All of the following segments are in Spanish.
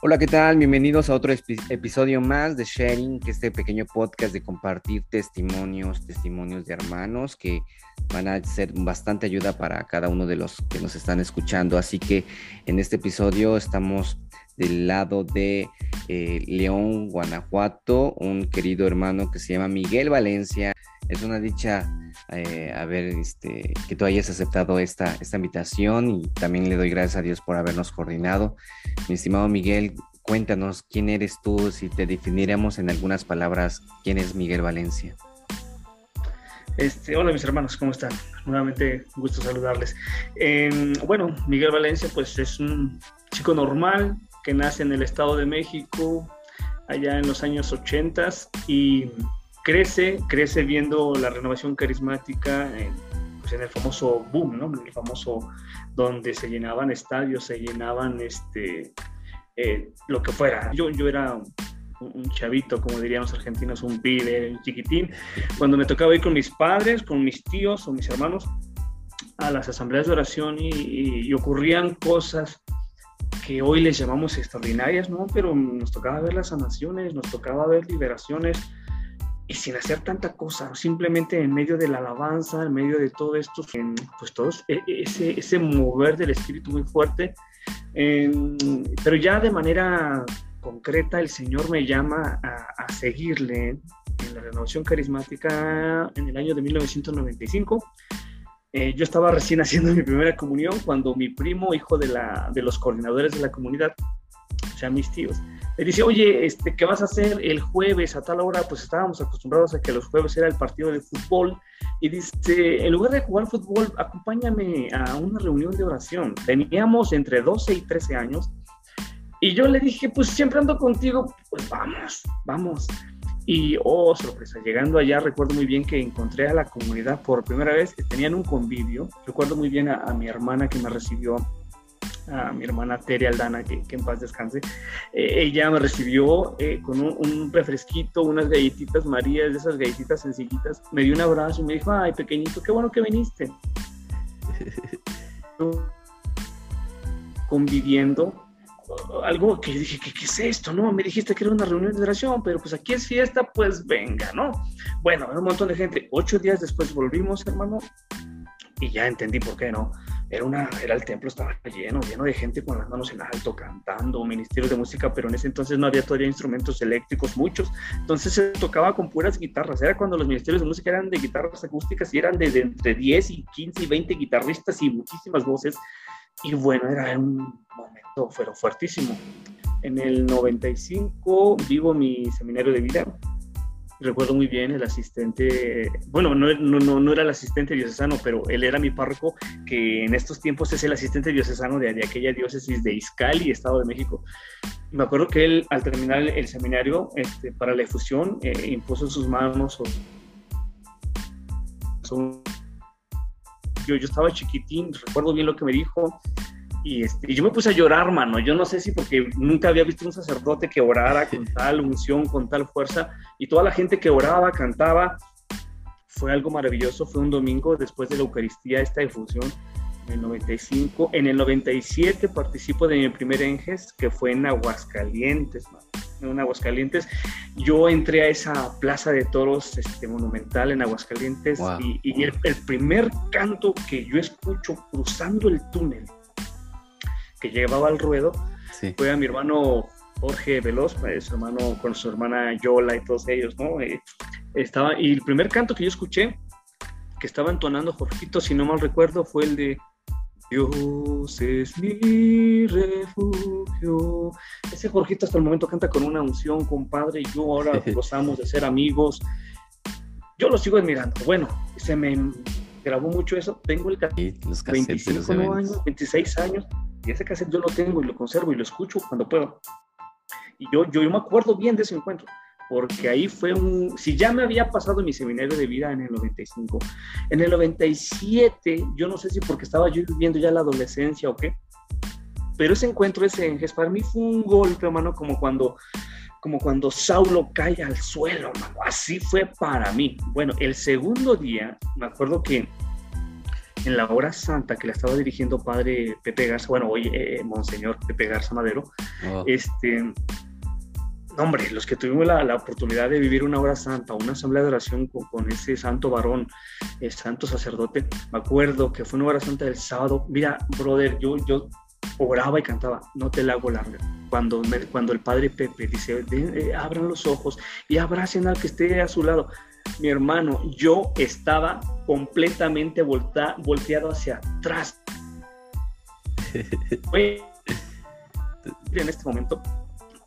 Hola, ¿qué tal? Bienvenidos a otro episodio más de Sharing, que este pequeño podcast de compartir testimonios, testimonios de hermanos que van a ser bastante ayuda para cada uno de los que nos están escuchando. Así que en este episodio estamos del lado de eh, León, Guanajuato, un querido hermano que se llama Miguel Valencia. Es una dicha eh, ver este, que tú hayas aceptado esta, esta invitación y también le doy gracias a Dios por habernos coordinado. Mi estimado Miguel, cuéntanos quién eres tú, si te definiéramos en algunas palabras, quién es Miguel Valencia. Este, hola mis hermanos, ¿cómo están? Nuevamente gusto saludarles. Em, bueno, Miguel Valencia pues es un chico normal que nace en el Estado de México allá en los años 80 y crece, crece viendo la renovación carismática en, pues en el famoso boom, ¿no? El famoso donde se llenaban estadios, se llenaban este, eh, lo que fuera. Yo, yo era un, chavito, como dirían los argentinos, un pibe, un chiquitín. Cuando me tocaba ir con mis padres, con mis tíos o mis hermanos a las asambleas de oración y, ocurrían cosas que hoy les llamamos extraordinarias, ¿no? Pero nos tocaba ver las sanaciones, nos tocaba ver liberaciones, y sin hacer tanta cosa, simplemente en medio de la alabanza, en medio de todo esto, pues todos, e, e, ese, ese mover del espíritu muy fuerte, pero ya de manera concreta el Señor me llama a, seguirle en la renovación carismática en el año de 1995. Eh, yo estaba recién haciendo mi primera comunión cuando mi primo, hijo de, la, de los coordinadores de la comunidad, o sea, mis tíos, me dice, oye, este, ¿qué vas a hacer el jueves a tal hora? Pues estábamos acostumbrados a que los jueves era el partido de fútbol. Y dice, en lugar de jugar fútbol, acompáñame a una reunión de oración. Teníamos entre 12 y 13 años. Y yo le dije, pues siempre ando contigo, pues vamos, vamos. Y, oh, sorpresa, llegando allá, recuerdo muy bien que encontré a la comunidad por primera vez, que tenían un convivio. Recuerdo muy bien a mi hermana que me recibió a mi hermana Tere Aldana, que, en paz descanse, eh, ella me recibió eh, con un, refresquito, unas galletitas Marías, de esas galletitas sencillitas, me dio un abrazo y me dijo, ay, pequeñito, qué bueno que viniste. Conviviendo, algo que dije, ¿qué, ¿qué, es esto? No, me dijiste que era una reunión de oración, pero pues aquí es fiesta, pues venga, ¿no? Bueno, un montón de gente. Ocho días después volvimos, hermano, y ya entendí por qué, ¿no? Era, una, era el templo, estaba lleno, lleno de gente con las manos en alto, cantando, ministerios de música, pero en ese entonces no había todavía instrumentos eléctricos, muchos. Entonces se tocaba con puras guitarras. Era cuando los ministerios de música eran de guitarras acústicas y eran de, entre 10 y 15 y 20 guitarristas y muchísimas voces. Y bueno, era un momento pero fuertísimo. En el 95 vivo mi seminario de vida recuerdo muy bien el asistente, bueno, no, no, no, era el asistente diocesano, pero él era mi párroco, que en estos tiempos es el asistente diocesano de, aquella diócesis de Izcali, Estado de México. Me acuerdo que él, al terminar el, seminario este, para la efusión, eh, impuso sus manos. yo, yo estaba chiquitín, recuerdo bien lo que me dijo, este, y, yo me puse a llorar, mano. Yo no sé si porque nunca había visto un sacerdote que orara con tal unción, con tal fuerza, y toda la gente que oraba, cantaba, fue algo maravilloso. Fue un domingo después de la Eucaristía, esta difusión, en el 95. En el 97 participo de mi primer Enges, que fue en Aguascalientes, En Aguascalientes. Yo entré a esa plaza de toros este, monumental en Aguascalientes y, el primer canto que yo escucho cruzando el túnel que llevaba al ruedo fue a mi hermano Jorge Veloz, pues, su hermano con su hermana Yola y todos ellos, ¿no? Eh, estaba, y el primer canto que yo escuché, que estaba entonando Jorgito, si no mal recuerdo, fue el de Dios es mi refugio. Ese Jorgito hasta el momento canta con una unción, compadre, y yo ahora gozamos de ser amigos. Yo lo sigo admirando. Bueno, se me grabó mucho eso. Tengo el 25 años, 26 años, y ese cassette yo lo tengo y lo conservo y lo escucho cuando puedo. Y yo, yo, yo me acuerdo bien de ese encuentro, porque ahí fue un, si ya me había pasado mi seminario de vida en el 95, en el 97, yo no sé si porque estaba yo viviendo ya la adolescencia o qué, pero ese encuentro, ese en para mí fue un golpe, hermano, como cuando como cuando Saulo cae al suelo, Así fue para mí. Bueno, el segundo día, me acuerdo que en la hora santa que la estaba dirigiendo padre Pepe Garza, bueno, hoy eh, Monseñor Pepe Garza Madero, oh. este, hombre, los que tuvimos la, oportunidad de vivir una hora santa, una asamblea de oración con, ese santo varón, el santo sacerdote, me acuerdo que fue una hora santa del sábado, mira, brother, yo, yo oraba y cantaba, no te la hago larga. Cuando, cuando el padre Pepe dice, eh, abran los ojos y abracen al que esté a su lado. Mi hermano, yo estaba completamente volteado hacia atrás. en este momento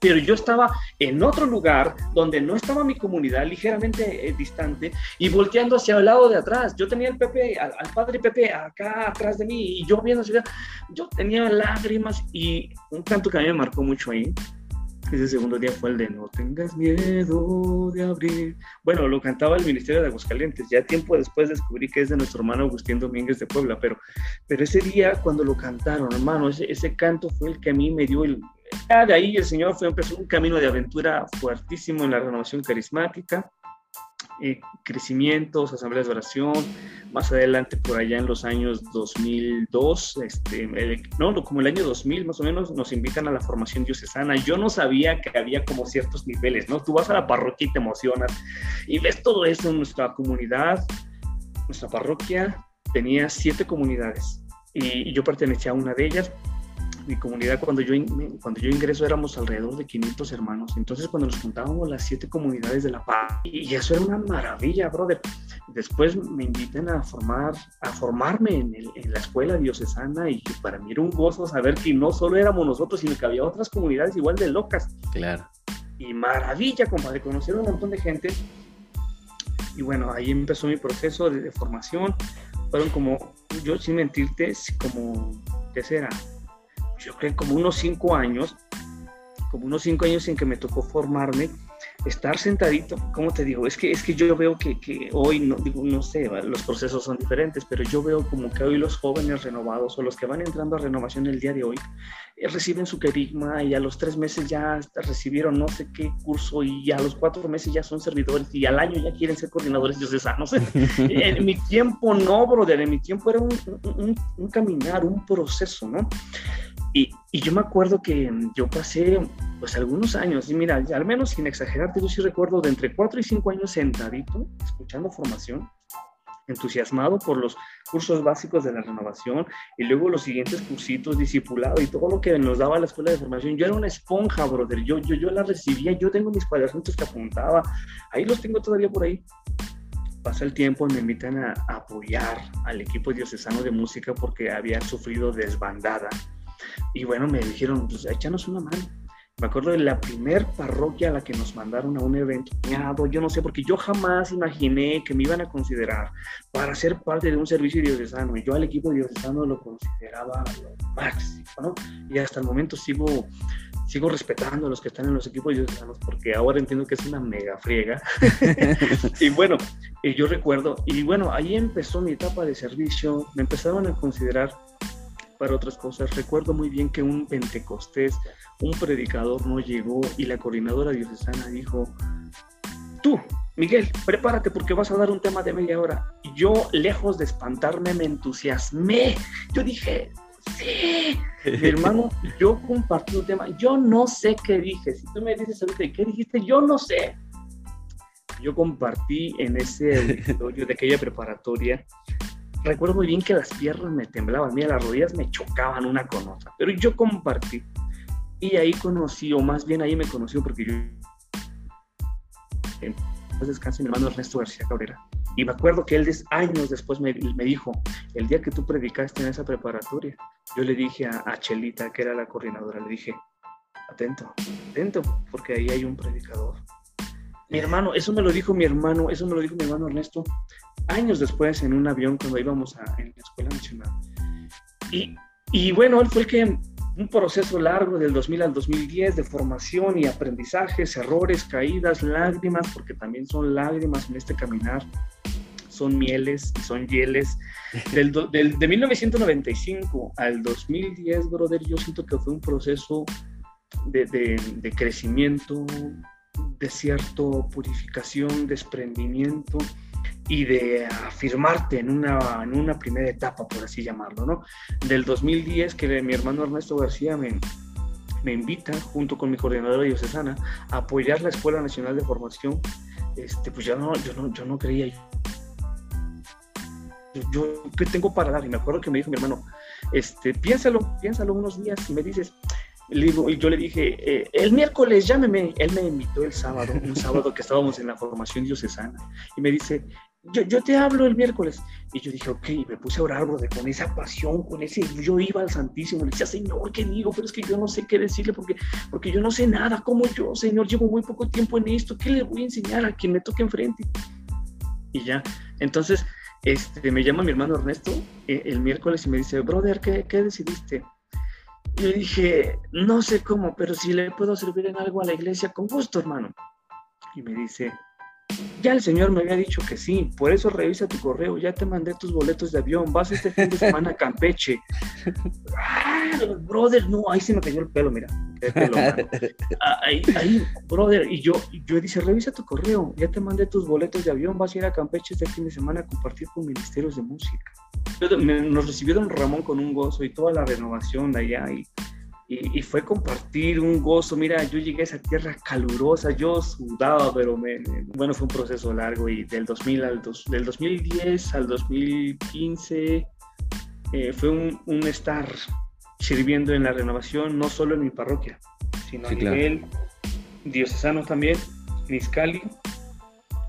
pero yo estaba en otro lugar donde no estaba mi comunidad, ligeramente eh, distante, y volteando hacia el lado de atrás. Yo tenía el Pepe, al, padre Pepe acá atrás de mí, y yo viendo hacia yo tenía lágrimas, y un canto que a mí me marcó mucho ahí, ese segundo día fue el de No tengas miedo de abrir. Bueno, lo cantaba el Ministerio de Aguascalientes. Ya tiempo después descubrí que es de nuestro hermano Agustín Domínguez de Puebla, pero, pero ese día cuando lo cantaron, hermano, ese, ese canto fue el que a mí me dio el, ya de ahí el Señor fue, empezó un camino de aventura fuertísimo en la renovación carismática, eh, crecimientos, asambleas de oración, más adelante por allá en los años 2002, este, no, como el año 2000 más o menos, nos invitan a la formación diocesana. Yo no sabía que había como ciertos niveles, ¿no? Tú vas a la parroquia y te emocionas y ves todo eso en nuestra comunidad, nuestra parroquia tenía siete comunidades y yo pertenecía a una de ellas, mi comunidad, cuando yo, cuando yo ingreso éramos alrededor de 500 hermanos. Entonces, cuando nos juntábamos las siete comunidades de La Paz, y eso era una maravilla, brother. Después me invitan a formar, a formarme en, en la escuela diocesana y para mí era un gozo saber que no solo éramos nosotros, sino que había otras comunidades igual de locas. Claro. Y maravilla, compadre, conocer a un montón de gente. Y bueno, ahí empezó mi proceso de, de formación. Fueron como, yo sin mentirte, como, ¿qué será? Yo creo como unos cinco años, como unos cinco años en que me tocó formarme, estar sentadito, ¿cómo te digo? Es que, es que yo veo que, que hoy, no, digo, no sé, los procesos son diferentes, pero yo veo como que hoy los jóvenes renovados o los que van entrando a renovación el día de hoy reciben su querigma y a los tres meses ya recibieron no sé qué curso y a los cuatro meses ya son servidores y al año ya quieren ser coordinadores diocesanos. en mi tiempo no, brother, en mi tiempo era un, un, un caminar, un proceso, ¿no? Y, yo me acuerdo que yo pasé pues algunos años, y mira, al menos sin exagerarte, yo sí recuerdo de entre 4 y 5 años sentadito, escuchando formación, entusiasmado por los cursos básicos de la renovación y luego los siguientes cursitos, discipulado y todo lo que nos daba la escuela de formación. Yo era una esponja, brother, yo, yo, yo la recibía, yo tengo mis cuadernitos que apuntaba, ahí los tengo todavía por ahí. Pasa el tiempo y me invitan a apoyar al equipo diocesano de música porque había sufrido desbandada y bueno, me dijeron, pues échanos una mano. Me acuerdo de la primer parroquia a la que nos mandaron a un evento. Yo no sé, porque yo jamás imaginé que me iban a considerar para ser parte de un servicio diocesano. Y yo al equipo diocesano lo consideraba lo máximo, ¿no? Y hasta el momento sigo, sigo respetando a los que están en los equipos diocesanos porque ahora entiendo que es una mega friega. y bueno, yo recuerdo, y bueno, ahí empezó mi etapa de servicio. Me empezaron a considerar para otras cosas. Recuerdo muy bien que un Pentecostés, un predicador no llegó y la coordinadora diocesana dijo, tú, Miguel, prepárate porque vas a dar un tema de media hora. Y yo, lejos de espantarme, me entusiasmé. Yo dije, sí, mi hermano, yo compartí un tema. Yo no sé qué dije. Si tú me dices ahorita, ¿qué dijiste? Yo no sé. Yo compartí en ese auditorio de aquella preparatoria recuerdo muy bien que las piernas me temblaban, mira, las rodillas me chocaban una con otra, pero yo compartí. Y ahí conocí, o más bien ahí me conoció porque yo... Descanse mi hermano Ernesto García Cabrera. Y me acuerdo que él años después me, me, dijo, el día que tú predicaste en esa preparatoria, yo le dije a, a Chelita, que era la coordinadora, le dije, atento, atento, porque ahí hay un predicador. Mi hermano, eso me lo dijo mi hermano, eso me lo dijo mi hermano Ernesto años después en un avión cuando íbamos a, en la Escuela Nacional. Y, y bueno, él fue el que un proceso largo del 2000 al 2010 de formación y aprendizajes, errores, caídas, lágrimas, porque también son lágrimas en este caminar, son mieles y son hieles. Del, del, de 1995 al 2010, brother, yo siento que fue un proceso de, de, de crecimiento, desierto, purificación, desprendimiento, y de afirmarte en una, en una primera etapa, por así llamarlo, ¿no? Del 2010 que mi hermano Ernesto García me, me invita, junto con mi coordinadora diocesana, a apoyar la Escuela Nacional de Formación, este, pues yo no, yo no, yo no creía. Yo, ¿qué tengo para dar? Y me acuerdo que me dijo mi hermano, este, piénsalo, piénsalo unos días y me dices, yo le dije, eh, el miércoles llámeme. Él me invitó el sábado, un sábado que estábamos en la formación diocesana. Y me dice, yo, yo, te hablo el miércoles. Y yo dije, ok, y me puse a orar, brother, con esa pasión, con ese, yo iba al Santísimo, le decía, Señor, ¿qué digo? Pero es que yo no sé qué decirle porque, porque yo no sé nada, como yo, Señor, llevo muy poco tiempo en esto, ¿qué le voy a enseñar a quien me toque enfrente? Y ya, entonces, este, me llama mi hermano Ernesto eh, el miércoles y me dice, brother, ¿qué, qué decidiste? Yo dije, no sé cómo, pero si le puedo servir en algo a la iglesia, con gusto, hermano. Y me dice, ya el Señor me había dicho que sí, por eso revisa tu correo, ya te mandé tus boletos de avión, vas este fin de semana a Campeche. Ah, brother, no, ahí se me cayó el pelo, mira. Ah, ahí, ahí, brother, y yo, yo dice, revisa tu correo, ya te mandé tus boletos de avión, vas a ir a Campeche este fin de semana a compartir con ministerios de música. Nos recibió don Ramón con un gozo y toda la renovación de allá y y, fue compartir un gozo. Mira, yo llegué a esa tierra calurosa, yo sudaba, pero bueno, fue un proceso largo y del 2000 al del 2010 al 2015 eh, fue un, estar sirviendo en la renovación, no solo en mi parroquia, sino a nivel diocesano también, en Iscali,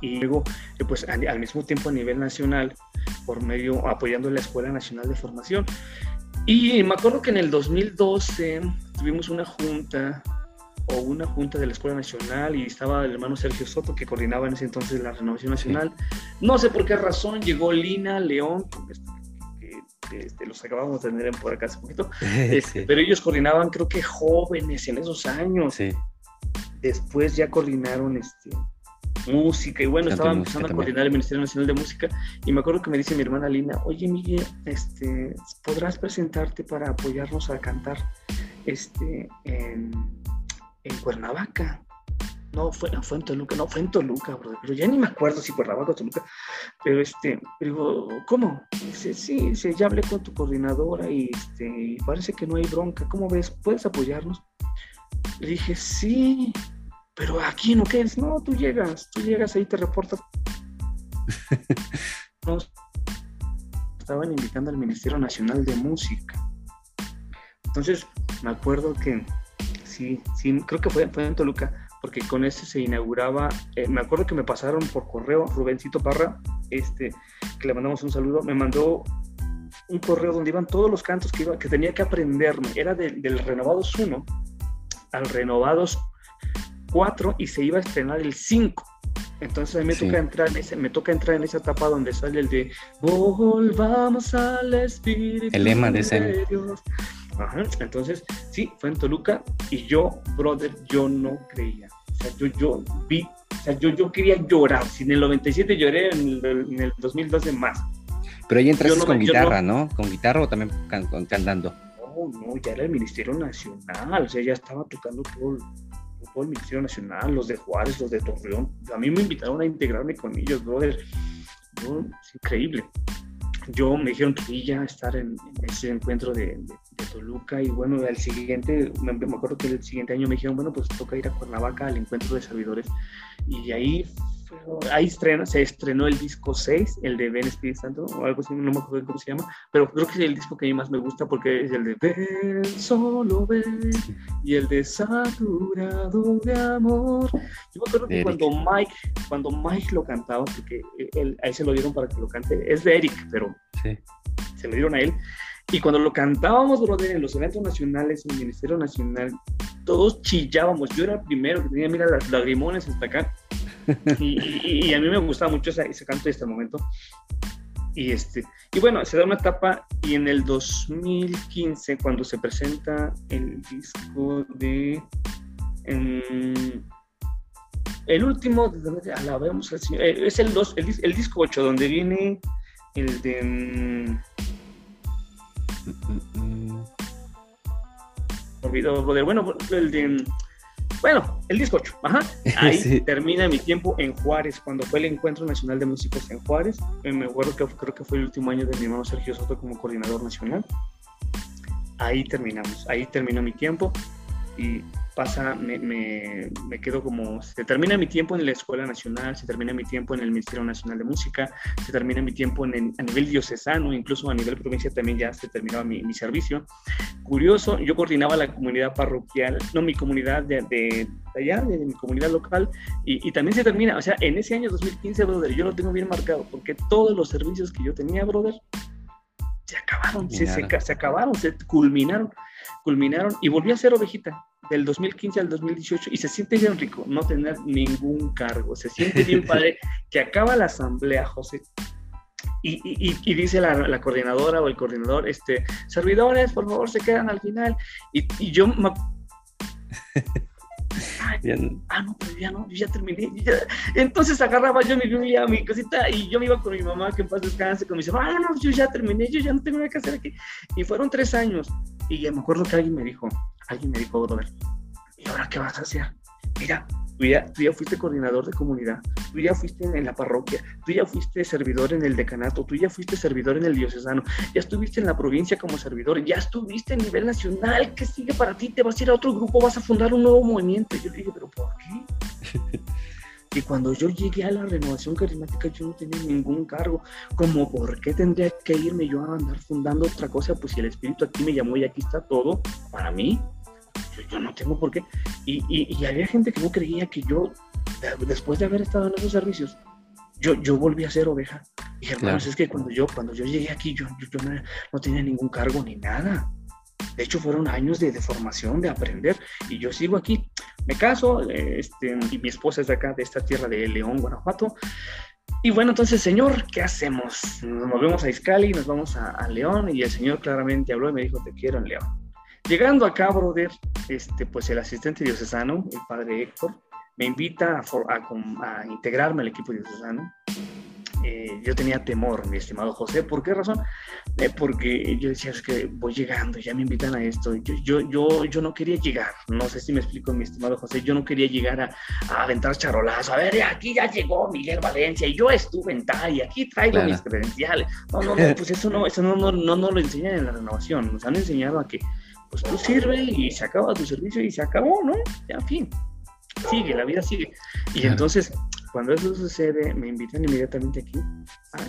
y luego, eh, pues al, al mismo tiempo a nivel nacional, por medio, apoyando la Escuela Nacional de Formación. Y me acuerdo que en el 2012 tuvimos una junta o una junta de la Escuela Nacional y estaba el hermano Sergio Soto que coordinaba en ese entonces la Renovación Nacional. No sé por qué razón llegó Lina León, este, los acabamos de tener por acá hace poquito, este, pero ellos coordinaban creo que jóvenes en esos años. Después ya coordinaron este, música y bueno, estaba empezando a coordinar el Ministerio Nacional de Música y me acuerdo que me dice mi hermana Lina, oye Miguel, este, ¿podrás presentarte para apoyarnos a cantar este, en, en Cuernavaca? No, fue, fue en Toluca, no, fue en Toluca, pero ya ni me acuerdo si Cuernavaca o Toluca, pero este, digo, ¿cómo? Dice, sí, dice, ya hablé con tu coordinadora y, este, y parece que no hay bronca, ¿cómo ves? ¿Puedes apoyarnos? Le dije, sí, pero aquí no quedes, no, tú llegas, tú llegas ahí, te reportas. estaban invitando al Ministerio Nacional de Música. Entonces, me acuerdo que sí, sí, creo que fue, fue en Toluca, porque con ese se inauguraba, eh, me acuerdo que me pasaron por correo, Rubencito Parra, este, que le mandamos un saludo, me mandó un correo donde iban todos los cantos que, iba, que tenía que aprenderme, era del Renovados 1 al Renovados 4 y se iba a estrenar el 5. Entonces a mí me, toca entrar en ese, me toca entrar en esa etapa donde sale el de Volvamos al Espíritu. El lema de ese. Ajá, entonces, sí, fue en Toluca y yo, brother, yo no creía. O sea, yo, yo vi, o sea, yo, yo quería llorar. Si en el 97 lloré, en el, en el 2012 más. Pero ahí entraste con guitarra, no, ¿Con guitarra o también cantando? No, no, ya era el Ministerio Nacional, o sea, ya estaba tocando todo, el Ministerio Nacional, los de Juárez, los de Torreón. A mí me invitaron a integrarme con ellos, brother. es increíble. Yo me dijeron que ya estar en, ese encuentro de, Toluca y bueno, al siguiente, me, me, acuerdo que el siguiente año me dijeron, bueno, pues toca ir a Cuernavaca al encuentro de servidores y ahí ahí estrena, se estrenó el disco 6, el de Ben Espíritu Santo, o algo así, no me acuerdo cómo se llama, pero creo que es el disco que a mí más me gusta porque es el de Ven, solo ven, y el de Saturado de Amor. Yo me acuerdo que cuando Mike, cuando Mike lo cantaba, porque él, ahí se lo dieron para que lo cante, es de Eric, pero se lo dieron a él. Y cuando lo cantábamos, brother, en los eventos nacionales, en el Ministerio Nacional, todos chillábamos. Yo era el primero que tenía, mira, las lagrimones hasta acá. Y, a mí me gustaba mucho ese, ese canto hasta el momento. Y, este, y bueno, se da una etapa y en el 2015, cuando se presenta el disco de... el último, la vemos, eh, es el, dos, el, el, disco 8, donde viene el de... Mm, olvido, bueno, el de Bueno, el 18, ajá. Ahí termina mi tiempo en Juárez, cuando fue el Encuentro Nacional de Músicos en Juárez. Eh, me acuerdo que creo que fue el último año de mi hermano Sergio Soto como coordinador nacional. Ahí terminamos, ahí terminó mi tiempo y pasa, me, me, me, quedo como, se termina mi tiempo en la Escuela Nacional, se termina mi tiempo en el Ministerio Nacional de Música, se termina mi tiempo en, a nivel diocesano, incluso a nivel provincia también ya se terminaba mi, mi, servicio. Curioso, yo coordinaba la comunidad parroquial, no mi comunidad de, de, allá, de, mi comunidad local, y, y, también se termina, o sea, en ese año 2015, brother, yo lo tengo bien marcado, porque todos los servicios que yo tenía, brother, se acabaron, se, se, se acabaron, se culminaron culminaron y volví a ser ovejita del 2015 al 2018 y se siente bien rico no tener ningún cargo, se siente bien padre que acaba la asamblea, José, y, y, y, dice la, la, coordinadora o el coordinador, este, servidores, por favor, se quedan al final. Y, y yo me... ah, no, pero ya no, yo ya terminé. Entonces agarraba yo mi Biblia, mi cosita, y yo me iba con mi mamá, que en paz descanse, con mis hermanos, ah, no, yo ya terminé, yo ya no tengo nada que hacer aquí. Y fueron tres años. Y me acuerdo que alguien me dijo, alguien me dijo, brother, ¿y ahora qué vas a hacer? Mira, tú ya, tú ya fuiste coordinador de comunidad, tú ya fuiste en la parroquia, tú ya fuiste servidor en el decanato, tú ya fuiste servidor en el diocesano, ya estuviste en la provincia como servidor, ya estuviste a nivel nacional, ¿qué sigue para ti? ¿Te vas a ir a otro grupo? ¿Vas a fundar un nuevo movimiento? Y yo le dije, ¿pero por qué? Y cuando yo llegué a la renovación carismática, yo no tenía ningún cargo. Como, ¿por qué tendría que irme yo a andar fundando otra cosa? Pues si el Espíritu aquí me llamó y aquí está todo, para mí, yo, no tengo por qué. Y, y, había gente que no creía que yo, después de haber estado en esos servicios, yo, yo volví a ser oveja. Y hermanos, es que cuando yo, cuando yo llegué aquí, yo, yo, no, no tenía ningún cargo ni nada. De hecho, fueron años de, de, formación, de aprender, y yo sigo aquí. Me caso, este, y mi esposa es de acá, de esta tierra de León, Guanajuato. Y bueno, entonces, Señor, ¿qué hacemos? Nos movemos a Iscali, nos vamos a, a, León, y el Señor claramente habló y me dijo, te quiero en León. Llegando acá, brother, este, pues el asistente diocesano, el padre Héctor, me invita a, a, a integrarme al equipo diocesano eh, yo tenía temor, mi estimado José. ¿Por qué razón? Eh, porque yo decía, es que voy llegando, ya me invitan a esto. Yo, yo, yo, yo no quería llegar, no sé si me explico, mi estimado José, yo no quería llegar a, a aventar charolazo. A ver, aquí ya llegó Miguel Valencia y yo estuve en tal y aquí traigo mis credenciales. No, no, no, pues eso no, eso no, no, no, no lo enseñan en la renovación. Nos han enseñado a que pues tú sirves y se acaba tu servicio y se acabó, ¿no? Ya, en fin. Sigue, la vida sigue. Y entonces cuando eso sucede, me invitan inmediatamente aquí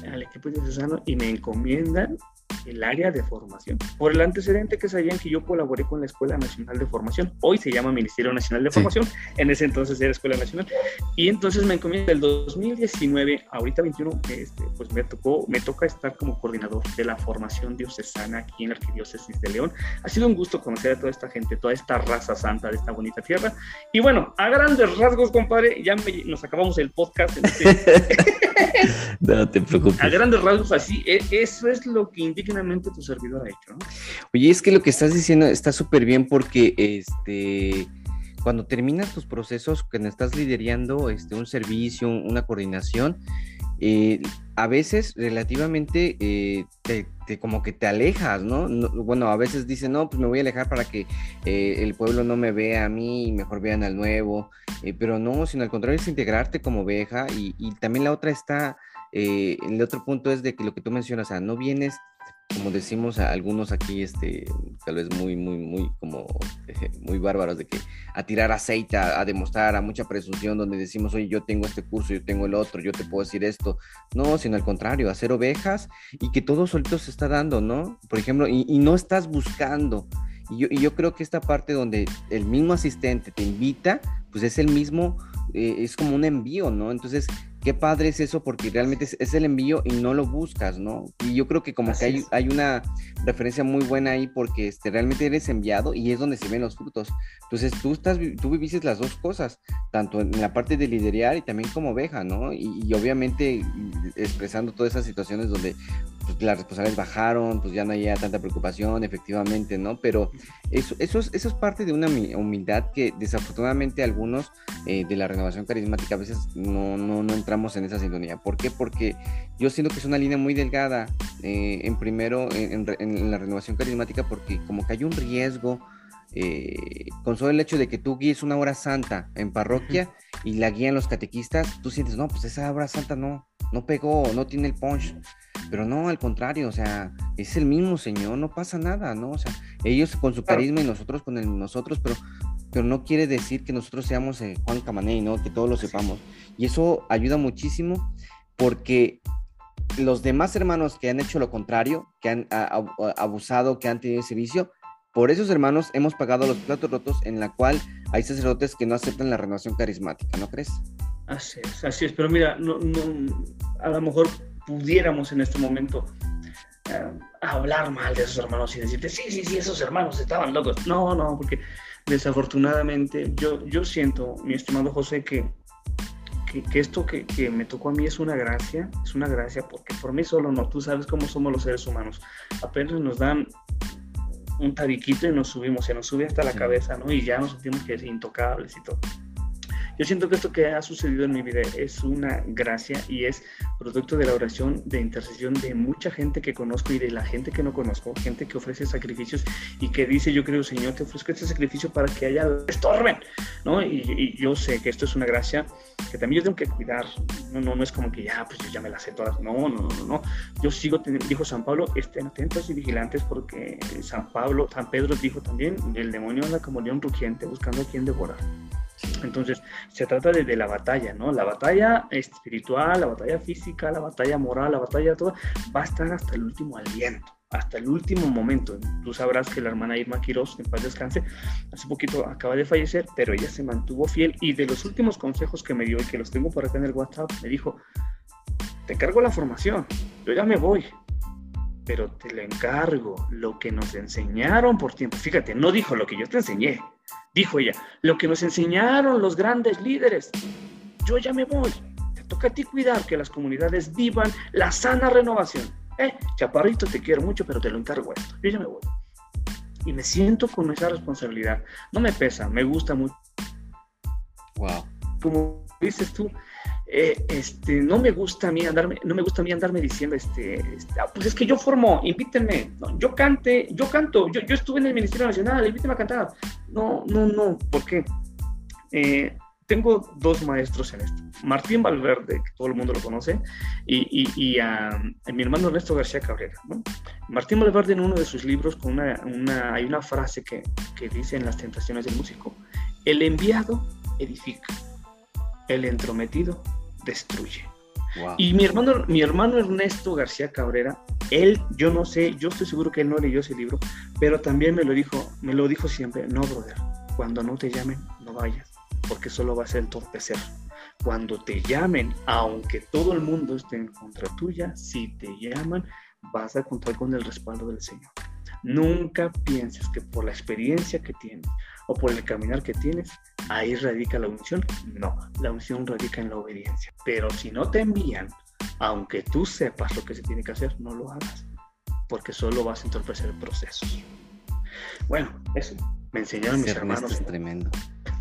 al equipo diocesano y me encomiendan el área de formación. Por el antecedente que sabían que yo colaboré con la Escuela Nacional de Formación, hoy se llama Ministerio Nacional de Formación, en ese entonces era Escuela Nacional, y entonces me encomienda el 2019, ahorita 21, este, pues me tocó, me toca estar como coordinador de la formación diocesana aquí en la Arquidiócesis de León. Ha sido un gusto conocer a toda esta gente, toda esta raza santa de esta bonita tierra. Y bueno, a grandes rasgos, compadre, ya nos acabamos el podcast. No te preocupes. A grandes rasgos, así, e, eso es lo que indica tu servidor ha hecho. Oye, es que lo que estás diciendo está súper bien porque este cuando terminas tus procesos, cuando estás liderando este, un servicio, una coordinación, eh, a veces relativamente eh, te, como que te alejas, ¿no? Bueno, a veces dicen, no, pues me voy a alejar para que eh, el pueblo no me vea a mí y mejor vean al nuevo, pero no, sino al contrario es integrarte como oveja y, y también la otra está, el otro punto es de que lo que tú mencionas, o sea, no vienes como decimos a algunos aquí, este, tal vez muy, muy, muy, como, muy bárbaros, de que a tirar aceite, a, demostrar a mucha presunción, donde decimos, oye, yo tengo este curso, yo tengo el otro, yo te puedo decir esto. No, sino al contrario, hacer ovejas y que todo solito se está dando, ¿no? Por ejemplo, y, no estás buscando. Y yo, y yo creo que esta parte donde el mismo asistente te invita, pues es el mismo, eh, es como un envío, ¿no? Entonces, qué padre es eso porque realmente es, el envío y no lo buscas, ¿no? Y yo creo que como que hay, hay, una referencia muy buena ahí porque este, realmente eres enviado y es donde se ven los frutos. Entonces tú, estás, tú viviste las dos cosas, tanto en la parte de liderar y también como oveja, ¿no? Y, obviamente expresando todas esas situaciones donde pues, las responsables bajaron, pues ya no había tanta preocupación, efectivamente, ¿no? Pero eso, eso, es, eso es parte de una humildad que desafortunadamente algunos eh, de la renovación carismática a veces no, no, no en esa sintonía. ¿Por qué? Porque yo siento que es una línea muy delgada, eh, en primero, en, la renovación carismática, porque como que hay un riesgo eh, con solo el hecho de que tú guíes una hora santa en parroquia y la guían los catequistas, tú sientes, no, pues esa hora santa no, no pegó, no tiene el punch. Pero no, al contrario, o sea, es el mismo Señor, no pasa nada, ¿no? O sea, ellos con su carisma y nosotros con el nosotros, pero, pero no quiere decir que nosotros seamos eh, Juan Camaney, ¿no? Que todos lo sepamos. Y eso ayuda muchísimo porque los demás hermanos que han hecho lo contrario, que han abusado, que han tenido ese vicio, por esos hermanos hemos pagado los platos rotos en la cual hay sacerdotes que no aceptan la renovación carismática, ¿no crees? Así es, así es, pero mira, no, a lo mejor pudiéramos en este momento eh, hablar mal de esos hermanos y decirte, sí, sí, sí, esos hermanos estaban locos. No, no, porque desafortunadamente yo, yo siento, mi estimado José, que, que, esto que, que, me tocó a mí es una gracia, es una gracia porque por mí solo no, tú sabes cómo somos los seres humanos. Apenas nos dan un tabiquito y nos subimos, se nos sube hasta la cabeza, ¿no? Y ya nos sentimos que es intocables y todo. Yo siento que esto que ha sucedido en mi vida es una gracia y es producto de la oración de intercesión de mucha gente que conozco y de la gente que no conozco, gente que ofrece sacrificios y que dice, yo creo, Señor, te ofrezco este sacrificio para que haya estorben, ¿no? Y, yo sé que esto es una gracia que también yo tengo que cuidar, no, no, no es como que ya, pues yo ya me las sé todas, no, no, no, no, yo sigo, dijo San Pablo, estén atentos y vigilantes porque San Pablo, San Pedro dijo también, el demonio anda como león rugiente buscando a quien devorar. Entonces, se trata de, la batalla, ¿no? La batalla espiritual, la batalla física, la batalla moral, la batalla toda, va a estar hasta el último aliento, hasta el último momento. Tú sabrás que la hermana Irma Quiroz, en paz descanse, hace poquito acaba de fallecer, pero ella se mantuvo fiel y de los últimos consejos que me dio y que los tengo por acá en el WhatsApp, me dijo, te cargo la formación, yo ya me voy, pero te lo encargo, lo que nos enseñaron por tiempo. Fíjate, no dijo lo que yo te enseñé, dijo ella, lo que nos enseñaron los grandes líderes. Yo ya me voy. Te toca a ti cuidar que las comunidades vivan la sana renovación. Eh, chaparrito, te quiero mucho, pero te lo encargo esto. Yo ya me voy. Y me siento con esa responsabilidad. No me pesa, me gusta mucho. Wow. Como dices tú, eh, este, no me gusta a mí andarme, no me gusta a mí andarme diciendo, este, este ah, pues es que yo formo, invítenme, yo cante, yo canto, yo, yo estuve en el Ministerio Nacional, invítenme a cantar. No, no, no, ¿por qué? Eh, tengo dos maestros en esto. Martín Valverde, que todo el mundo lo conoce, y, y, a, mi hermano Ernesto García Cabrera. Martín Valverde en uno de sus libros con una, una, hay una frase que, que dice en las tentaciones del músico, el enviado edifica, el entrometido destruye. Y mi hermano, mi hermano Ernesto García Cabrera, él, yo no sé, yo estoy seguro que él no leyó ese libro, pero también me lo dijo, me lo dijo siempre, no, brother, cuando no te llamen, no vayas, porque solo va a entorpecer. Cuando te llamen, aunque todo el mundo esté en contra tuya, si te llaman, vas a contar con el respaldo del Señor. Nunca pienses que por la experiencia que tienes o por el caminar que tienes, ahí radica la unción. No, la unción radica en la obediencia. Pero si no te envían, aunque tú sepas lo que se tiene que hacer, no lo hagas, porque solo vas a entorpecer el proceso. Bueno, eso me enseñaron mis hermanos. Es tremendo.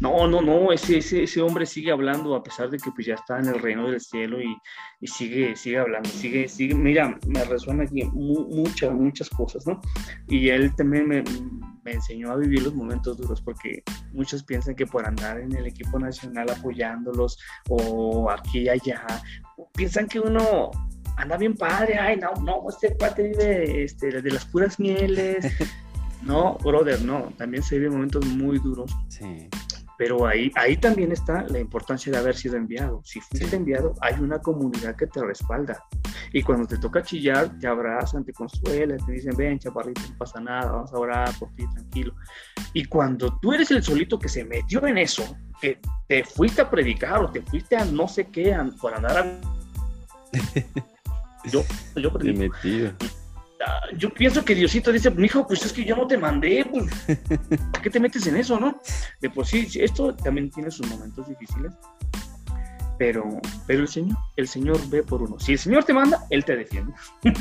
No, no, no, ese, ese, ese, hombre sigue hablando a pesar de que pues ya está en el reino del cielo y, y sigue, sigue hablando, sigue, sigue, mira, me resuena aquí muchas, muchas cosas, ¿no? Y él también me, me, enseñó a vivir los momentos duros porque muchos piensan que por andar en el equipo nacional apoyándolos o aquí y allá, piensan que uno anda bien padre, ay, no, no, este cuate vive este, de las puras mieles. No, brother, no, también se viven momentos muy duros. Sí. Pero ahí, ahí también está la importancia de haber sido enviado. Si fuiste enviado, hay una comunidad que te respalda. Y cuando te toca chillar, te abrazan, te consuelan, te dicen, ven, chaparrito, no pasa nada, vamos a orar por ti, tranquilo. Y cuando tú eres el solito que se metió en eso, que te fuiste a predicar o te fuiste a no sé qué, por andar a... yo, yo predico yo pienso que Diosito dice, hijo, pues es que yo no te mandé, pues, ¿por qué te metes en eso, no? De por sí, esto también tiene sus momentos difíciles, pero, pero el Señor, el Señor ve por uno. Si el Señor te manda, Él te defiende.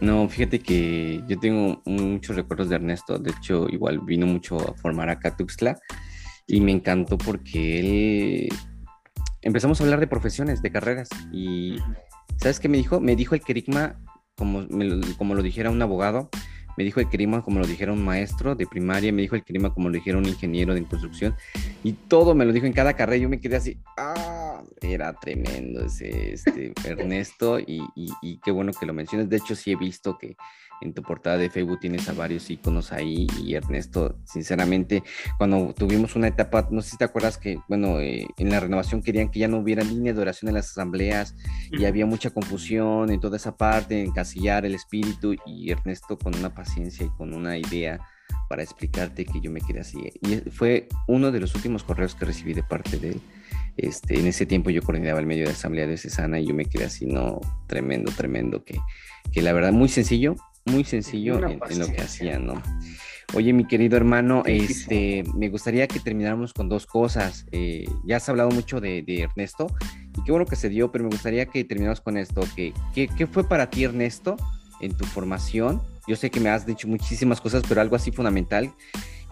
No, fíjate que yo tengo muchos recuerdos de Ernesto, de hecho, igual vino mucho a formar acá Tuxtla y me encantó porque él empezamos a hablar de profesiones, de carreras y ¿sabes qué me dijo? Me dijo el querigma como, como lo dijera un abogado, me dijo el clima como lo dijera un maestro de primaria, me dijo el clima como lo dijera un ingeniero de construcción, y todo me lo dijo en cada carrera. Yo me quedé así, ah, era tremendo ese este, Ernesto, y, y, qué bueno que lo menciones. De hecho, sí he visto que en tu portada de Facebook tienes a varios iconos ahí y Ernesto, sinceramente, cuando tuvimos una etapa, no sé si te acuerdas que, bueno, eh, en la renovación querían que ya no hubiera línea de oración en las asambleas y había mucha confusión en toda esa parte, encasillar el espíritu y Ernesto con una paciencia y con una idea para explicarte que yo me quedé así. Y fue uno de los últimos correos que recibí de parte de él. Este, en ese tiempo yo coordinaba el medio de asamblea de Cesana y yo me quedé así, no, tremendo, tremendo, que, que la verdad muy sencillo, muy sencillo en, lo que hacían, ¿no? Oye, mi querido hermano, este, me gustaría que termináramos con dos cosas. Eh, ya has hablado mucho de, Ernesto y qué bueno que se dio, pero me gustaría que termináramos con esto. ¿Qué, qué, fue para ti, Ernesto, en tu formación? Yo sé que me has dicho muchísimas cosas, pero algo así fundamental.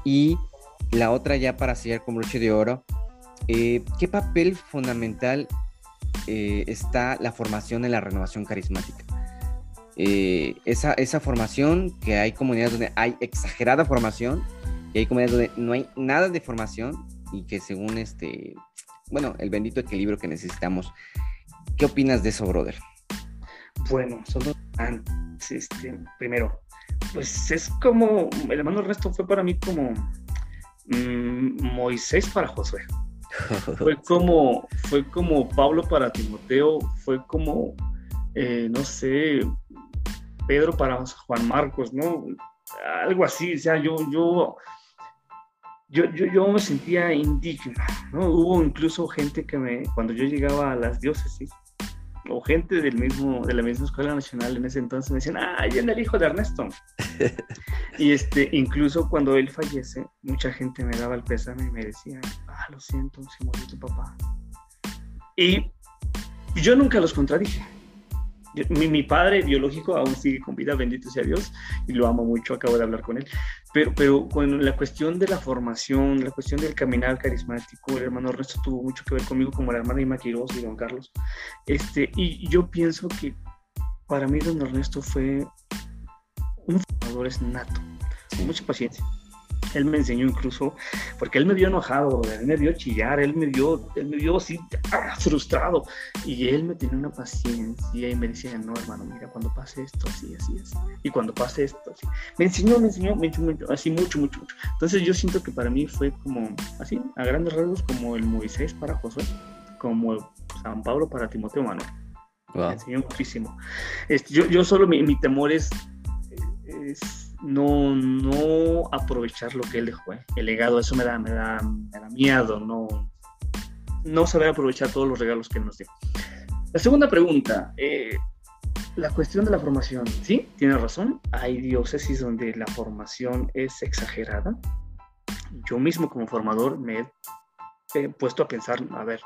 Y la otra ya para sellar con broche de oro, eh, ¿qué papel fundamental eh, está la formación en la renovación carismática? Eh, esa, esa formación, que hay comunidades donde hay exagerada formación y hay comunidades donde no hay nada de formación y que según este, bueno, el bendito equilibrio que necesitamos. ¿Qué opinas de eso, brother? Bueno, solo este, primero, pues es como, el hermano Ernesto fue para mí como mm, Moisés para Josué. fue como, fue como Pablo para Timoteo, fue como, eh, no sé, Pedro para Juan Marcos, ¿no? Algo así, o sea, yo, yo, yo, yo, me sentía indigno, ¿no? Hubo incluso gente que me, cuando yo llegaba a las diócesis, o gente del mismo, de la misma escuela nacional en ese entonces me decían, ah, viene el hijo de Ernesto. y este, incluso cuando él fallece, mucha gente me daba el pésame y me decía, ah, lo siento, se murió tu papá. Y yo nunca los contradije mi, padre biológico aún sigue con vida, bendito sea Dios, y lo amo mucho, acabo de hablar con él. Pero, pero con la cuestión de la formación, la cuestión del caminar carismático, el hermano Ernesto tuvo mucho que ver conmigo, como la hermana Ima Quiroz y don Carlos. Este, y yo pienso que para mí don Ernesto fue un formador nato, mucha paciencia él me enseñó incluso, porque él me vio enojado, él me vio chillar, él me vio, él me vio así ah, frustrado. Y él me tenía una paciencia y me decía, no, hermano, mira, cuando pase esto, así, así, así. Y cuando pase esto, así. Me enseñó, me enseñó, me enseñó, así mucho, mucho, mucho. Entonces yo siento que para mí fue como, así, a grandes rasgos, como el Moisés para Josué, como San Pablo para Timoteo Manuel. Me enseñó muchísimo. Este, yo, yo solo mi, mi temor es, es no, no aprovechar lo que él dejó, ¿eh? el legado, eso me da, me da, me da miedo, no, no saber aprovechar todos los regalos que él nos dio. La segunda pregunta, eh, la cuestión de la formación, sí, tiene razón, hay diócesis donde la formación es exagerada. Yo mismo como formador me he puesto a pensar, a ver,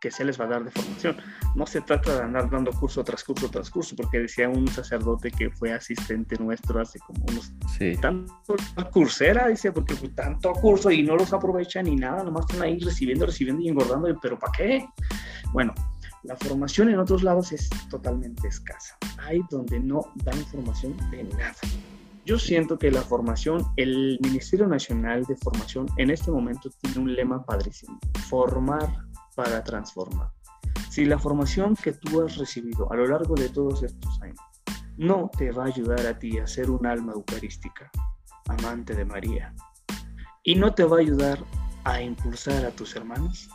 que se les va a dar de formación. No se trata de andar dando curso tras curso tras curso, porque decía un sacerdote que fue asistente nuestro hace como unos sí. tanto cursera, dice, porque fue tanto curso y no los aprovechan ni nada, nomás están ahí recibiendo, recibiendo y engordando, pero ¿para qué? Bueno, la formación en otros lados es totalmente escasa. Hay donde no dan formación de nada. Yo siento que la formación, el Ministerio Nacional de Formación en este momento tiene un lema padrísimo, formar para transformar. Si la formación que tú has recibido a lo largo de todos estos años no te va a ayudar a ti a ser un alma eucarística, amante de María, y no te va a ayudar a impulsar a tus hermanos,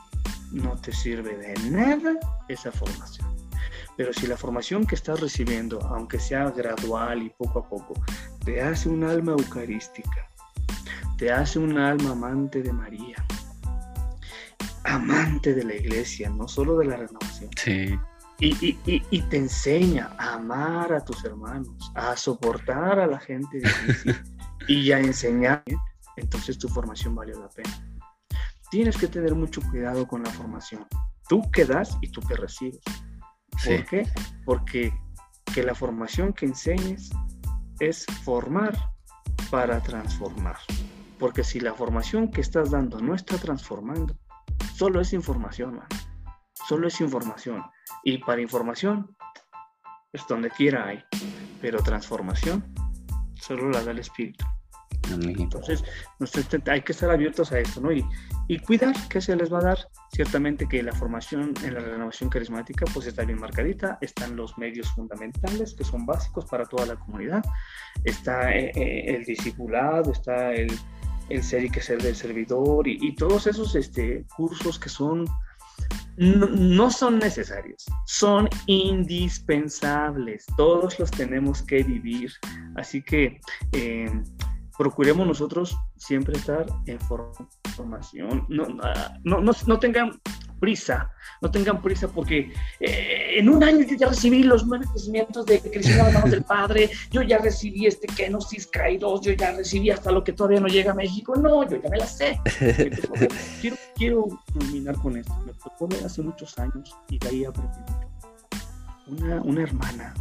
no te sirve de nada esa formación. Pero si la formación que estás recibiendo, aunque sea gradual y poco a poco, te hace un alma eucarística, te hace un alma amante de María, amante de la iglesia, no solo de la renovación. Sí. Y, y, te enseña a amar a tus hermanos, a soportar a la gente difícil y a enseñar, entonces tu formación valió la pena. Tienes que tener mucho cuidado con la formación. Tú que das y tú que recibes. ¿Por qué? Porque que la formación que enseñes es formar para transformar. Porque si la formación que estás dando no está transformando, Solo es información, man. Solo es información. Y para información, es donde quiera hay. Pero transformación, solo la da el Espíritu. Entonces, hay que estar abiertos a esto, ¿no? Y, y cuidar que se les va a dar. Ciertamente que la formación en la renovación carismática pues está bien marcadita, están los medios fundamentales que son básicos para toda la comunidad, está eh, eh, el discipulado, está el, el, ser y que ser del servidor y, todos esos este, cursos que son no, son necesarios, son indispensables. Todos los tenemos que vivir. Así que eh, procuremos nosotros siempre estar en formación. No, no, no, tengan prisa, no tengan prisa porque eh, en un año yo ya recibí los nueve crecimientos de crecimiento de del Padre, yo ya recibí este Kenosis Kairos, yo ya recibí hasta lo que todavía no llega a México. No, yo ya me la sé. quiero, quiero terminar con esto. Me tocó hace muchos años y de ahí aprendí Una, una hermana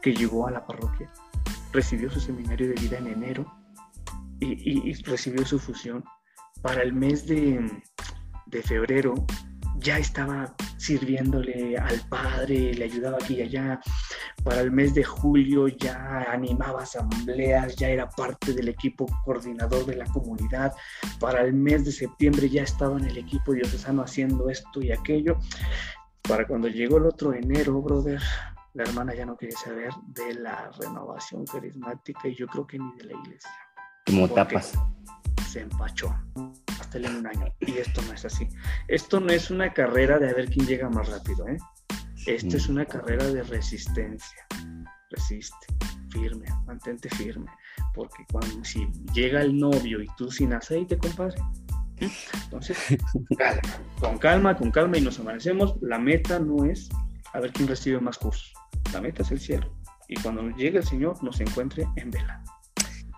que llegó a la parroquia recibió su seminario de vida en enero y, recibió su fusión. Para el mes de, de, febrero ya estaba sirviéndole al padre, le ayudaba aquí y allá. Para el mes de julio ya animaba asambleas, ya era parte del equipo coordinador de la comunidad. Para el mes de septiembre ya estaba en el equipo diocesano haciendo esto y aquello. Para cuando llegó el otro enero, brother, la hermana ya no quería saber de la renovación carismática y yo creo que ni de la iglesia. Como tapas. Se empachó hasta en un año. Y esto no es así. Esto no es una carrera de a ver quién llega más rápido, ¿eh? Esto es una carrera de resistencia. Resiste, firme, mantente firme. Porque cuando si llega el novio y tú sin aceite, compadre. Entonces, calma, con calma, con calma y nos amanecemos. La meta no es a ver quién recibe más cursos. La meta es el cielo. Y cuando llegue el Señor, nos encuentre en vela.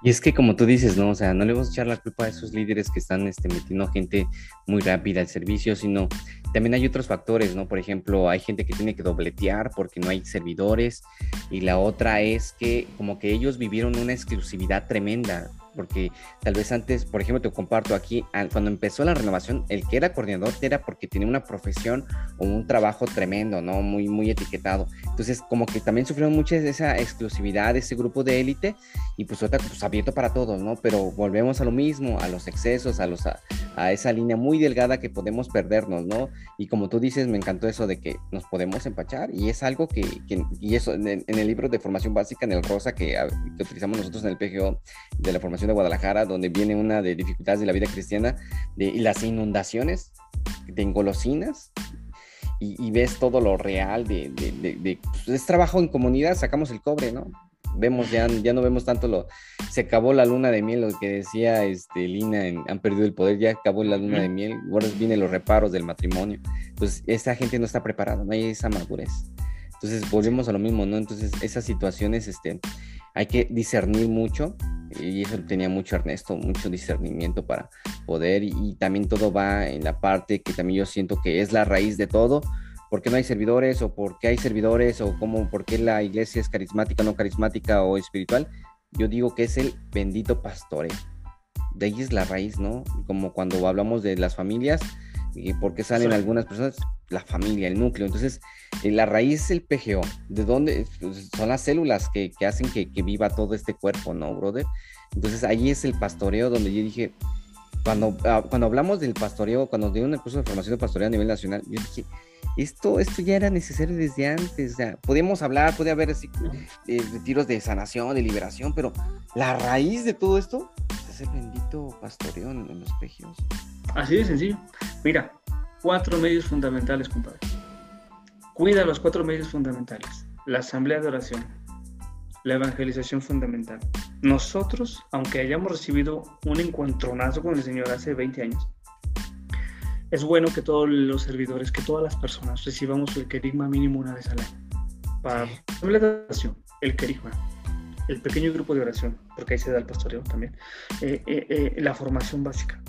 Y es que como tú dices, ¿no? O sea, no le vamos a echar la culpa a esos líderes que están este, metiendo gente muy rápida al servicio, sino también hay otros factores, ¿no? Por ejemplo, hay gente que tiene que dobletear porque no hay servidores y la otra es que como que ellos vivieron una exclusividad tremenda porque tal vez antes, por ejemplo, te comparto aquí, cuando empezó la renovación, el que era coordinador era porque tenía una profesión o un trabajo tremendo, ¿no? Muy, muy etiquetado. Entonces, como que también sufrieron mucha esa exclusividad, ese grupo de élite, y pues otra, pues abierto para todos, ¿no? Pero volvemos a lo mismo, a los excesos, a, los, a, esa línea muy delgada que podemos perdernos, ¿no? Y como tú dices, me encantó eso de que nos podemos empachar, y es algo que, y eso, en, el libro de formación básica, en el rosa que, que utilizamos nosotros en el PGO, de la formación de Guadalajara, donde viene una de dificultades de la vida cristiana, de, y las inundaciones de engolosinas, y, ves todo lo real de, de, pues, es trabajo en comunidad, sacamos el cobre, ¿no? Vemos, ya, ya no vemos tanto lo, se acabó la luna de miel, lo que decía este, Lina, han perdido el poder, ya acabó la luna de miel, ahora vienen los reparos del matrimonio, entonces esa gente no está preparada, no hay esa madurez. Entonces volvemos a lo mismo, ¿no? Entonces esas situaciones, este, hay que discernir mucho y eso tenía mucho Ernesto, mucho discernimiento para poder y, también todo va en la parte que también yo siento que es la raíz de todo, por qué no hay servidores o por qué hay servidores o cómo, por qué la iglesia es carismática, no carismática o espiritual, yo digo que es el bendito pastoreo. De ahí es la raíz, ¿no? Como cuando hablamos de las familias, y por qué salen algunas personas, la familia, el núcleo. Entonces, eh, la raíz es el PGO. ¿De dónde? Pues, son las células que, hacen que, viva todo este cuerpo, ¿no, brother? Entonces, ahí es el pastoreo donde yo dije, cuando, ah, cuando hablamos del pastoreo, cuando di un curso de formación de pastoreo a nivel nacional, yo dije, esto, esto ya era necesario desde antes. O sea, podíamos hablar, podía haber así, eh, retiros de sanación, de liberación, pero la raíz de todo esto es el bendito pastoreo en, en los PGOs. Así de sencillo. Mira, cuatro medios fundamentales, compadre. Cuida los cuatro medios fundamentales. La asamblea de oración, la evangelización fundamental. Nosotros, aunque hayamos recibido un encuentronazo con el Señor hace 20 años, es bueno que todos los servidores, que todas las personas recibamos el querigma mínimo una vez al año. Para la oración, el querigma, el pequeño grupo de oración, porque ahí se da el pastoreo también, eh, eh, eh, la formación básica.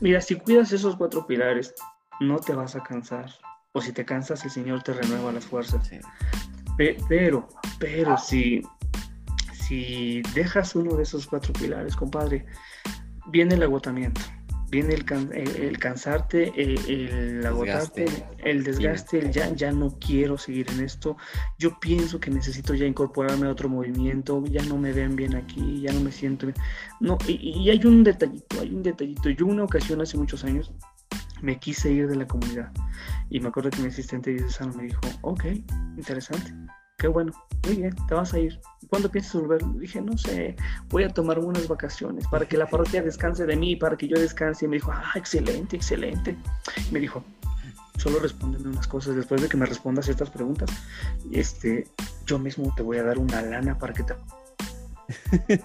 Mira, si cuidas esos cuatro pilares, no te vas a cansar. O si te cansas, el Señor te renueva las fuerzas. pero, pero si, si dejas uno de esos cuatro pilares, compadre, viene el agotamiento. Viene el, cansarte, el, agotarte, el desgaste, el ya, ya no quiero seguir en esto. Yo pienso que necesito ya incorporarme a otro movimiento, ya no me ven bien aquí, ya no me siento bien. No, y, y hay un detallito, hay un detallito. Yo una ocasión hace muchos años me quise ir de la comunidad y me acuerdo que mi asistente diocesano me dijo, ok, interesante, qué bueno, muy bien, te vas a ir. ¿Cuándo piensas volver? Dije, no sé, voy a tomar unas vacaciones para que la parroquia descanse de mí, para que yo descanse. Y me dijo, ah, excelente, excelente. me dijo, solo respóndeme unas cosas. Después de que me respondas estas preguntas, este, yo mismo te voy a dar una lana para que te...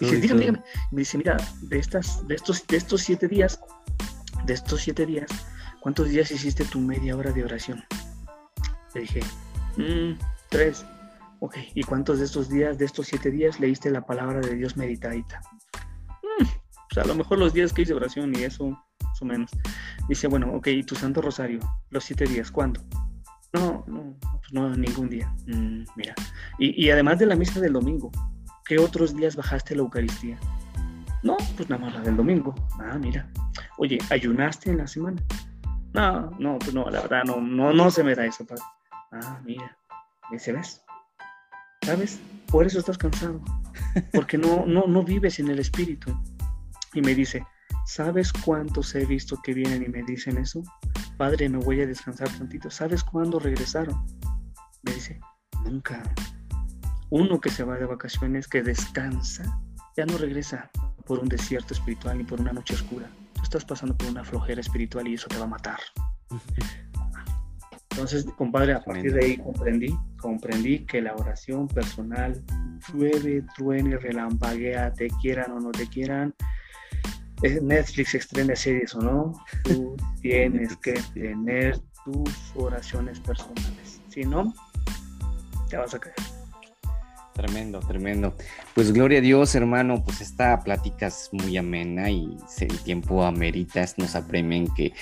Dije, dígame, dígame. Me dice, mira, de, estas, de, estos, de estos siete días, de estos siete días, ¿cuántos días hiciste tu media hora de oración? Le dije, mmm, tres. Ok, ¿y cuántos de estos días, de estos siete días, leíste la palabra de Dios meditadita? Mm, pues a lo mejor los días que hice oración y eso, más o menos. Dice, bueno, ok, ¿y tu Santo Rosario? Los siete días, ¿cuándo? No, no, pues no, ningún día. Mm, mira, y, y, además de la misa del domingo, ¿qué otros días bajaste la Eucaristía? No, pues nada más la del domingo. Ah, mira. Oye, ¿ayunaste en la semana? No, no, pues no, la verdad, no, no, no se me da eso, padre. Ah, mira. Dice, ¿ves? ¿Sabes? Por eso estás cansado. Porque no, no, no vives en el espíritu. Y me dice, ¿sabes cuántos he visto que vienen y me dicen eso? Padre, me voy a descansar tantito. ¿Sabes cuándo regresaron? Me dice, nunca. Uno que se va de vacaciones, que descansa, ya no regresa por un desierto espiritual ni por una noche oscura. Tú estás pasando por una flojera espiritual y eso te va a matar. Entonces, compadre, a partir de ahí comprendí, comprendí que la oración personal, llueve, truene, relampaguea, te quieran o no te quieran, Netflix extiende series o no, tú tienes que tener tus oraciones personales. Si no, te vas a caer. Tremendo, tremendo. Pues gloria a Dios, hermano, pues esta plática es muy amena y el tiempo amerita, nos apremian que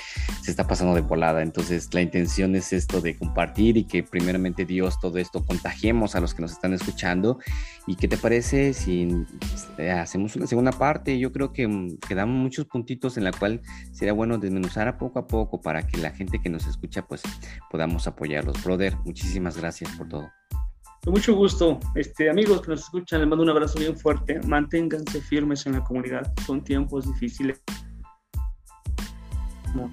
se está pasando de volada. Entonces, la intención es esto de compartir y que primeramente Dios todo esto contagiemos a los que nos están escuchando. ¿Y qué te parece si este, hacemos una segunda parte? Yo creo que mm, quedan muchos puntitos en la cual sería bueno desmenuzar a poco a poco para que la gente que nos escucha pues podamos apoyarlos. Brother, muchísimas gracias por todo. Con mucho gusto. Este, amigos que nos escuchan, les mando un abrazo bien fuerte. Manténganse firmes en la comunidad. Son tiempos difíciles. No.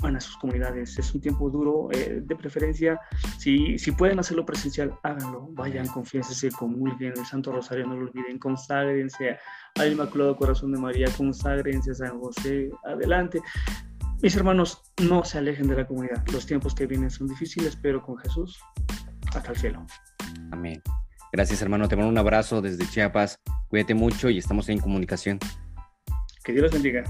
Van a sus comunidades. Es un tiempo duro. Eh, de preferencia, si, si pueden hacerlo presencial, háganlo. Vayan, confiénsense, comulguen el Santo Rosario, no lo olviden. Conságrense al Inmaculado Corazón de María, conságrense a San José. Adelante. Mis hermanos, no se alejen de la comunidad. Los tiempos que vienen son difíciles, pero con Jesús hasta el cielo. Amén. Gracias, hermano. Te mando un abrazo desde Chiapas. Cuídate mucho y estamos en comunicación. Que Dios los bendiga.